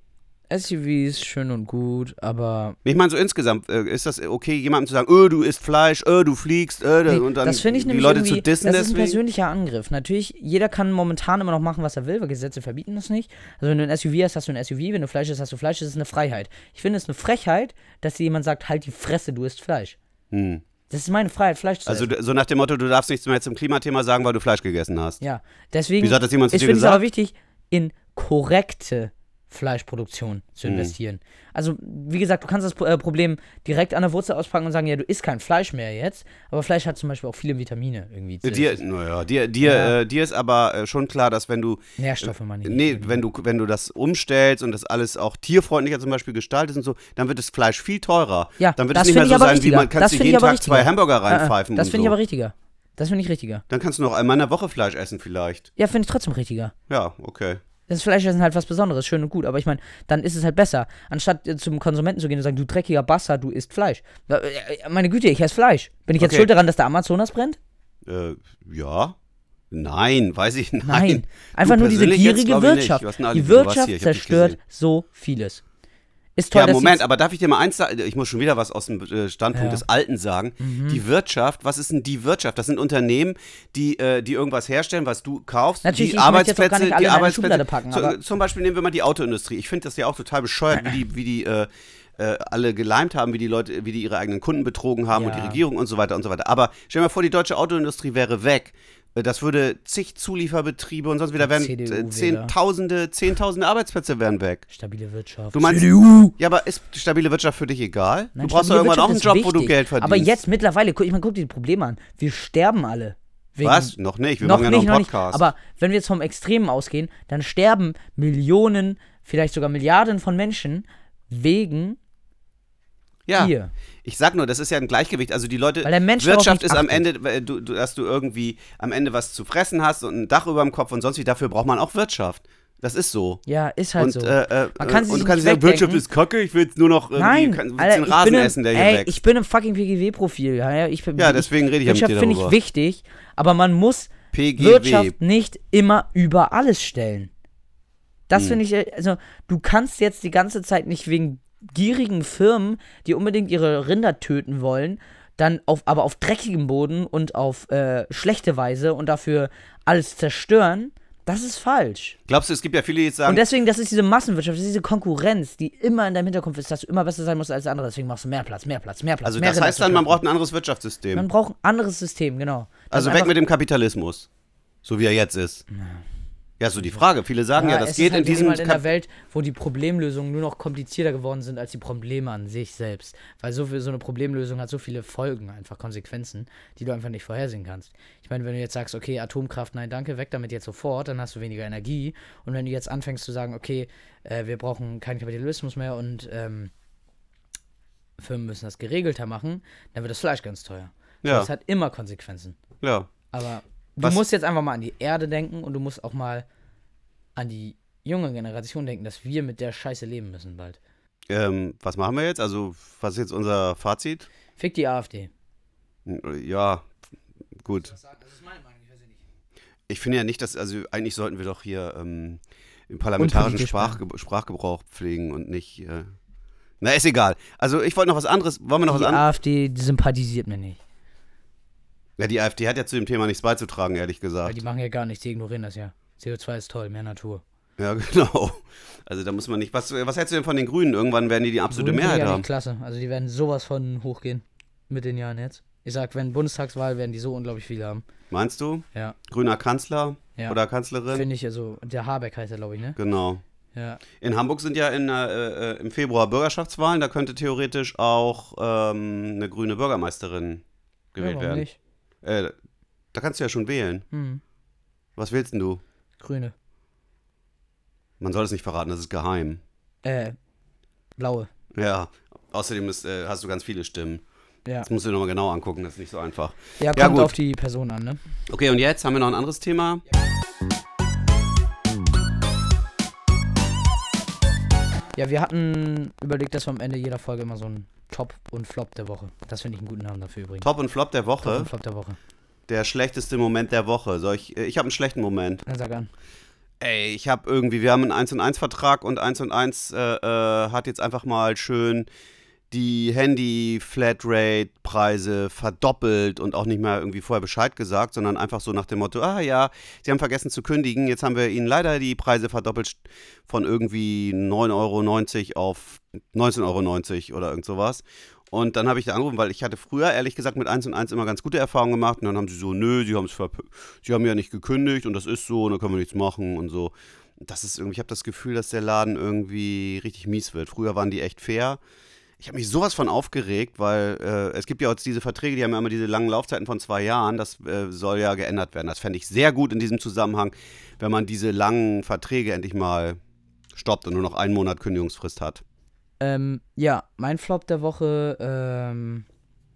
SUVs schön und gut, aber Ich meine, so insgesamt, äh, ist das okay, jemandem zu sagen, öh, du isst Fleisch, öh, du fliegst, äh, nee, und dann das finde ich die Leute zu dissen das ist ein deswegen? persönlicher Angriff. Natürlich, jeder kann momentan immer noch machen, was er will, weil Gesetze verbieten das nicht. Also wenn du ein SUV hast, hast du ein SUV, wenn du Fleisch hast, hast du Fleisch, das ist eine Freiheit. Ich finde es eine Frechheit, dass dir jemand sagt, halt die Fresse, du isst Fleisch. Hm. Das ist meine Freiheit, Fleisch zu Also essen. d- so nach dem Motto, du darfst nichts mehr zum Klimathema sagen, weil du Fleisch gegessen hast. Ja, deswegen Wieso hat das jemand zu ich dir finde es gesagt? aber wichtig, in korrekte Fleischproduktion zu Hm. investieren. Also, wie gesagt, du kannst das äh, Problem direkt an der Wurzel auspacken und sagen, ja, du isst kein Fleisch mehr jetzt, aber Fleisch hat zum Beispiel auch viele Vitamine irgendwie. Dir, naja, dir, dir, Ja. äh, dir ist aber äh, schon klar, dass wenn du, Nährstoffe, meine ich. nee, wenn du, wenn du das umstellst und das alles auch tierfreundlicher zum Beispiel gestaltest und so, dann wird das Fleisch viel teurer. Ja, dann wird es nicht mehr so ich sein, wie richtiger. man kannst du ich jeden Tag zwei richtiger. Hamburger Äh, äh, reinpfeifen Das finde ich so. aber richtiger. Das finde ich richtiger. Dann kannst du noch einmal in der Woche Fleisch essen vielleicht. Ja, finde ich trotzdem richtiger. Ja, okay. Das Fleisch ist halt was Besonderes, schön und gut, aber ich meine, dann ist es halt besser, anstatt äh, zum Konsumenten zu gehen und sagen, du dreckiger Bastard, du isst Fleisch. Äh, äh, Meine Güte, ich esse Fleisch. Bin ich jetzt Okay. schuld daran, dass der Amazonas brennt? Äh, ja. Nein, weiß ich, nein. Nein. Einfach Du nur diese jetzt, gierige nicht. Wirtschaft. Die Wirtschaft zerstört so vieles. Ist toll, Ja, Moment, aber darf ich dir mal eins sagen? Ich muss schon wieder was aus dem äh, Standpunkt Ja. des Alten sagen. Mhm. Die Wirtschaft, was ist denn die Wirtschaft? Das sind Unternehmen, die, äh, die irgendwas herstellen, was du kaufst. Natürlich, die Arbeitsplätze, die in Arbeitsplätze. Packen, zu, aber- zum Beispiel nehmen wir mal die Autoindustrie. Ich finde das ja auch total bescheuert, wie die, wie die äh, äh, alle geleimt haben, wie die Leute, wie die ihre eigenen Kunden betrogen haben und die Ja. Regierung und so weiter und so weiter. Aber stell dir mal vor, die deutsche Autoindustrie wäre weg. Äh, Das würde zig Zulieferbetriebe und sonst wieder werden CDU äh. Zehntausende, Zehntausende Arbeitsplätze wären weg. Stabile Wirtschaft. Du meinst, CDU. ja, aber ist stabile Wirtschaft für dich egal? Nein, du brauchst doch irgendwann auch einen Job, ist wo du wichtig. Geld verdienst. Aber jetzt mittlerweile, guck, ich meine, guck dir die Probleme an. Wir sterben alle. Wegen, Was? Noch nicht. Wir noch machen ja nicht, noch noch einen. Podcast. Aber wenn wir jetzt vom Extremen ausgehen, dann sterben Millionen, vielleicht sogar Milliarden von Menschen wegen ja, hier. ich sag nur, das ist ja ein Gleichgewicht. Also die Leute, Wirtschaft nicht ist am. Ende, weil du, dass du irgendwie am Ende was zu fressen hast und ein Dach über dem Kopf und sonst wie. Dafür braucht man auch Wirtschaft. Das ist so. Ja, ist halt und so. äh, äh, Man kann äh, sich und du nicht kannst sagen, wegdenken. Wirtschaft ist kacke, ich will jetzt nur noch irgendwie, Nein, kann, Alter, den ich Rasen im, essen, der hier ey, wächst. ich bin im fucking PGW-Profil. Ja, ja, ich, ja, deswegen rede ich ja mit Wirtschaft finde ich wichtig, aber man muss PGW. Wirtschaft nicht immer über alles stellen. Das Hm. finde ich, äh, also du kannst jetzt die ganze Zeit nicht wegen gierigen Firmen, die unbedingt ihre Rinder töten wollen, dann auf, aber auf dreckigem Boden und auf äh, schlechte Weise und dafür alles zerstören, das ist falsch. Glaubst du, es gibt ja viele, die jetzt sagen, Und deswegen, das ist diese Massenwirtschaft, das ist diese Konkurrenz, die immer in deinem Hinterkopf ist, dass du immer besser sein musst als der andere. Deswegen machst du mehr Platz, mehr Platz, mehr Platz. also mehr das heißt dann, man braucht ein anderes Wirtschaftssystem. Man braucht ein anderes System, genau. Das also weg mit dem Kapitalismus. So wie er jetzt ist. Ja, so die Frage. Viele sagen ja, das es geht halt in diesem. in der Welt, wo die Problemlösungen nur noch komplizierter geworden sind als die Probleme an sich selbst. Weil so, viel, so eine Problemlösung hat so viele Folgen, einfach Konsequenzen, die du einfach nicht vorhersehen kannst. Ich meine, wenn du jetzt sagst, okay, Atomkraft, nein, danke, weg damit jetzt sofort, dann hast du weniger Energie. Und wenn du jetzt anfängst zu sagen, okay, äh, wir brauchen keinen Kapitalismus mehr und ähm, Firmen müssen das geregelter machen, dann wird das Fleisch ganz teuer. Ja. Das hat immer Konsequenzen. ja. Aber du Was- musst jetzt einfach mal an die Erde denken und du musst auch mal an die junge Generation denken, dass wir mit der Scheiße leben müssen bald. Ähm, was machen wir jetzt? Also, was ist jetzt unser Fazit? Fick die AfD. Ja, gut. Ich finde ja nicht, dass, also eigentlich sollten wir doch hier ähm, den parlamentarischen Sprachge Sprachgebrauch pflegen und nicht. Äh, na, ist egal. Also, ich wollte noch was anderes. Wollen wir noch was Die anderes? AfD die sympathisiert mir nicht. Ja, die AfD hat ja zu dem Thema nichts beizutragen, ehrlich Weil gesagt. die machen ja gar nichts, die ignorieren das ja. CO2 ist toll, mehr Natur. Ja, genau. Also, da muss man nicht. Was, was hältst du denn von den Grünen? Irgendwann werden die die absolute Grünen Mehrheit ja haben. klasse. Also die werden sowas von hochgehen mit den Jahren jetzt. Ich sag, wenn Bundestagswahl werden die so unglaublich viel haben. Meinst du? Ja. Grüner Kanzler Ja. oder Kanzlerin? Finde ich also, der Habeck heißt er, glaube ich, ne? Genau. Ja. In Hamburg sind ja in, äh, äh, im Februar Bürgerschaftswahlen. Da könnte theoretisch auch ähm, eine grüne Bürgermeisterin gewählt ja, werden. nicht? Äh, da kannst du ja schon wählen. Hm. Was willst denn du? Grüne. Man soll es nicht verraten, das ist geheim. Äh, blaue. Ja. Außerdem ist, äh, hast du ganz viele Stimmen. Ja. Das musst du dir nochmal genau angucken, das ist nicht so einfach. Ja, Ja, kommt gut. auf die Person an, ne? Okay, und jetzt haben wir noch ein anderes Thema. Ja, wir hatten überlegt, dass wir am Ende jeder Folge immer so einen Top und Flop der Woche. Das finde ich einen guten Namen dafür übrigens. Top und Flop der Top Woche. und Flop der Woche. Der schlechteste Moment der Woche. Soll ich, äh, ich habe einen schlechten Moment. Dann sag an. Ey, ich habe irgendwie, wir haben einen 1 und 1 Vertrag und 1 und 1 äh, äh, hat jetzt einfach mal schön die Handy-Flatrate-Preise verdoppelt und auch nicht mehr irgendwie vorher Bescheid gesagt, sondern einfach so nach dem Motto, ah ja, sie haben vergessen zu kündigen, jetzt haben wir ihnen leider die Preise verdoppelt von irgendwie 9,90 Euro auf 19,90 Euro oder irgend sowas. Und dann habe ich da angerufen, weil ich hatte früher, ehrlich gesagt, mit 1 und 1 immer ganz gute Erfahrungen gemacht. Und dann haben sie so, nö, sie, sie haben ja nicht gekündigt und das ist so und da können wir nichts machen und so. Das ist irgendwie, ich habe das Gefühl, dass der Laden irgendwie richtig mies wird. Früher waren die echt fair. Ich habe mich sowas von aufgeregt, weil äh, es gibt ja jetzt diese Verträge, die haben ja immer diese langen Laufzeiten von zwei Jahren. Das äh, soll ja geändert werden. Das fände ich sehr gut in diesem Zusammenhang, wenn man diese langen Verträge endlich mal stoppt und nur noch einen Monat Kündigungsfrist hat. Ähm, ja, mein Flop der Woche, ähm,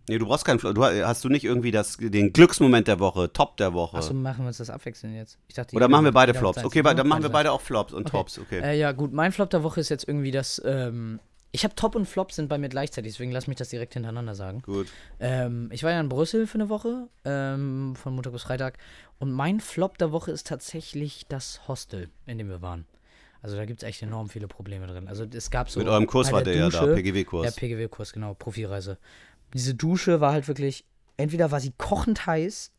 Nee, du brauchst keinen. Fl- Du, hast du nicht irgendwie das, den Glücksmoment der Woche, Top der Woche? achso, machen wir uns das abwechseln jetzt. Ich dachte, Oder machen wir beide Flops? Okay, dann machen wir Beide beide auch Flops und Okay. Tops, okay. Äh, ja, gut, mein Flop der Woche ist jetzt irgendwie das, ähm, ich habe Top und Flop sind bei mir gleichzeitig, deswegen lass mich das direkt hintereinander sagen. Gut. Ähm, ich war ja in Brüssel für eine Woche, ähm, von Montag bis Freitag. Und mein Flop der Woche ist tatsächlich das Hostel, in dem wir waren. Also da gibt es echt enorm viele Probleme drin. Also es gab so. Mit eurem Kurs war der der ja da, Dusche- PGW-Kurs. Ja, PGW-Kurs, genau, Profireise. Diese Dusche war halt wirklich, entweder war sie kochend heiß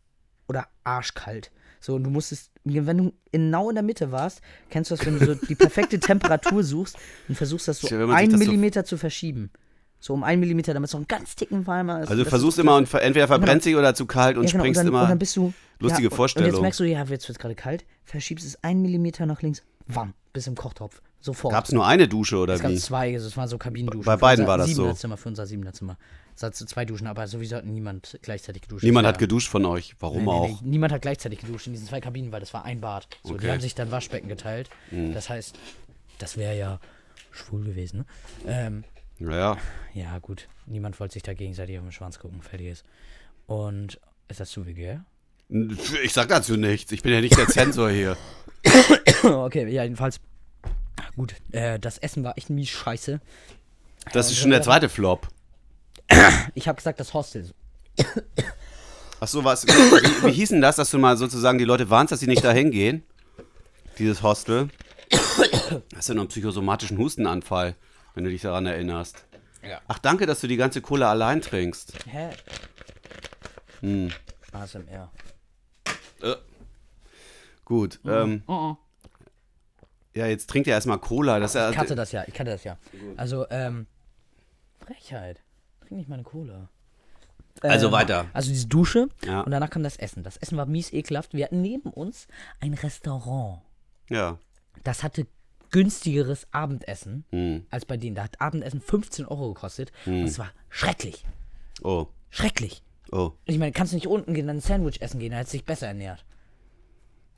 oder arschkalt. So, und du musstest, wenn du genau in der Mitte warst, kennst du das, wenn du so die perfekte Temperatur suchst und versuchst, das so sich einen das so- Millimeter zu verschieben. So um einen Millimeter, damit es noch einen ganz ticken warmer ist. also du versuchst immer und ver- entweder verbrennt sich oder zu kalt und ja, genau, springst und dann, immer. Und dann bist du. lustige ja, und- Und Vorstellung. jetzt merkst du, ja, jetzt wird gerade kalt, verschiebst es einen Millimeter nach links, wam, bis im Kochtopf. Sofort. Gab es nur eine Dusche oder es gab wie? zwei, also es waren so Kabinenduschen. Bei beiden war das so. Siebenerzimmer, Für unser Siebenerzimmer. Es hat so zwei Duschen, aber sowieso hat niemand gleichzeitig geduscht. Niemand hat geduscht von euch. Warum Nee, nee, auch? nee, niemand hat gleichzeitig geduscht in diesen zwei Kabinen, weil das war ein Bad. So, Okay. Mhm. Die haben sich dann Waschbecken geteilt. Das heißt, das wäre ja schwul gewesen, ne? Ähm, Naja, ja, gut. Niemand wollte sich da gegenseitig auf den Schwanz gucken, fertig ist. Und ist das zu vulgär? ich sag dazu nichts. Ich bin ja nicht der Zensor hier. okay, ja, jedenfalls. Gut, äh, das Essen war echt mies scheiße. Das ist schon der zweite Flop. Ich habe gesagt, das Hostel. Ach so, was? Wie, wie hieß denn das, dass du mal sozusagen die Leute warnst, dass sie nicht dahin gehen? Dieses Hostel. Hast du noch einen psychosomatischen Hustenanfall, wenn du dich daran erinnerst. Ja. Ach, danke, dass du die ganze Cola allein trinkst. Hä? Hm. ASMR. Äh. Gut. Ähm, Oh, oh. ja, jetzt trinkt ihr erstmal Cola. Das Ich kannte das ja, ich kannte das ja. Also, ähm, Frechheit. Trink nicht meine Cola. Also Ähm, weiter. Also diese Dusche Ja. und danach kam das Essen. Das Essen war mies ekelhaft. Wir hatten neben uns ein Restaurant. ja. Das hatte günstigeres Abendessen Hm. als bei denen. Da hat Abendessen 15 Euro gekostet und es war schrecklich. Oh. Schrecklich. Oh. Ich meine, kannst du nicht unten gehen, dann ein Sandwich essen gehen, da hättest du dich besser ernährt.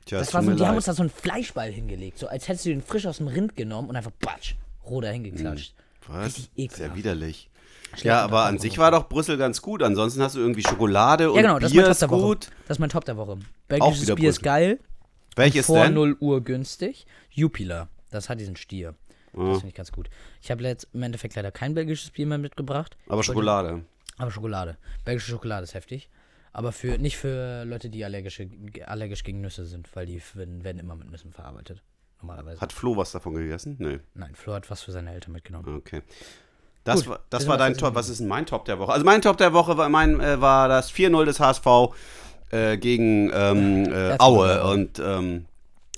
Tja, Das war so, die haben leid. uns da so einen Fleischball hingelegt, so als hättest du den frisch aus dem Rind genommen und einfach batsch, roh da hingeklatscht. Was? Richtig ekelhaft. widerlich. Ja, aber an sich war doch Brüssel ganz gut. Ansonsten hast du irgendwie Schokolade und Ja, genau, das ist Bier mein Top ist der Woche. gut. Das ist mein Top der Woche. Belgisches Bier ist Brüssel. geil. Welches vor denn? 0 Uhr günstig. Jupiler. Das hat diesen Stier. Ah. Das finde ich ganz gut. Ich habe jetzt im Endeffekt leider kein belgisches Bier mehr mitgebracht. Aber Ich wollte- Schokolade. Aber Schokolade. Belgische Schokolade ist heftig. Aber für nicht für Leute, die allergische, allergisch gegen Nüsse sind, weil die werden, immer mit Nüssen verarbeitet. Normalerweise. Hat Flo was davon gegessen? Nee. Nein, Flo hat was für seine Eltern mitgenommen. Okay. Das Gut, war, das war dein Top. Was ist denn mein Top der Woche? Also mein Top der Woche war, mein, äh, war das 4-0 des HSV äh, gegen ähm, äh. Aue. Und ähm,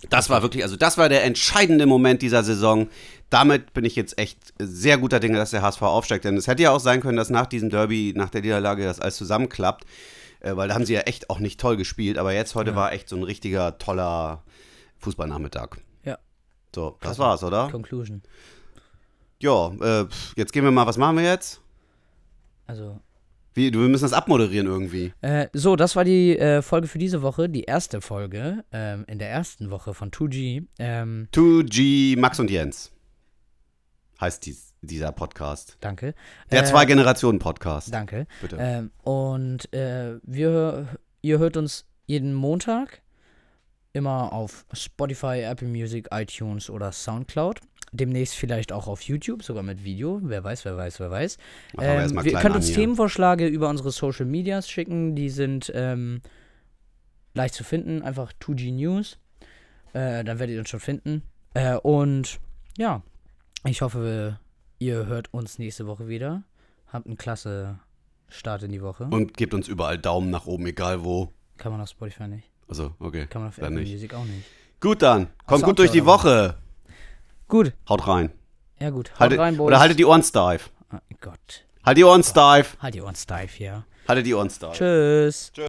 das war wirklich, also das war der entscheidende Moment dieser Saison. Damit bin ich jetzt echt sehr guter Dinge, dass der HSV aufsteigt. Denn es hätte ja auch sein können, dass nach diesem Derby, nach der Niederlage, das alles zusammenklappt. Äh, weil da haben sie ja echt auch nicht toll gespielt. Aber jetzt heute war echt so ein richtiger, toller Fußballnachmittag. Ja. So, das war's, oder? Conclusion. Ja, äh, jetzt gehen wir mal, was machen wir jetzt? Also, Wie, wir müssen das abmoderieren irgendwie. Äh, so, das war die äh, Folge für diese Woche, die erste Folge ähm, in der ersten Woche von 2G. Ähm, 2G Max und Jens heißt dies, dieser Podcast. danke. Der Äh, Zwei-Generationen-Podcast. Danke. Bitte. Ähm, und äh, wir, ihr hört uns jeden Montag immer auf Spotify, Apple Music, iTunes oder Soundcloud. Demnächst vielleicht auch auf YouTube, sogar mit Video. Wer weiß, wer weiß, wer weiß. Wir Ähm, wir klein könnt an uns. Themenvorschläge über unsere Social Medias schicken. Die sind ähm, leicht zu finden. Einfach 2G News. Äh, dann werdet ihr uns schon finden. Äh, und ja, ich hoffe, ihr hört uns nächste Woche wieder. Habt einen klasse Start in die Woche. Und gebt uns überall Daumen nach oben, egal wo. Kann man auf Spotify nicht. Also, okay. Kann man auf Apple. Music auch nicht. Gut dann. Kommt gut durch die. Woche. Gut. Haut rein. Ja, gut. Haut Haltet, rein, Boys. oder haltet die Ohren steif. Ah, Gott. Halt die Ohren steif. Halt die Ohren steif hier. Haltet die Ohren steif. Tschüss.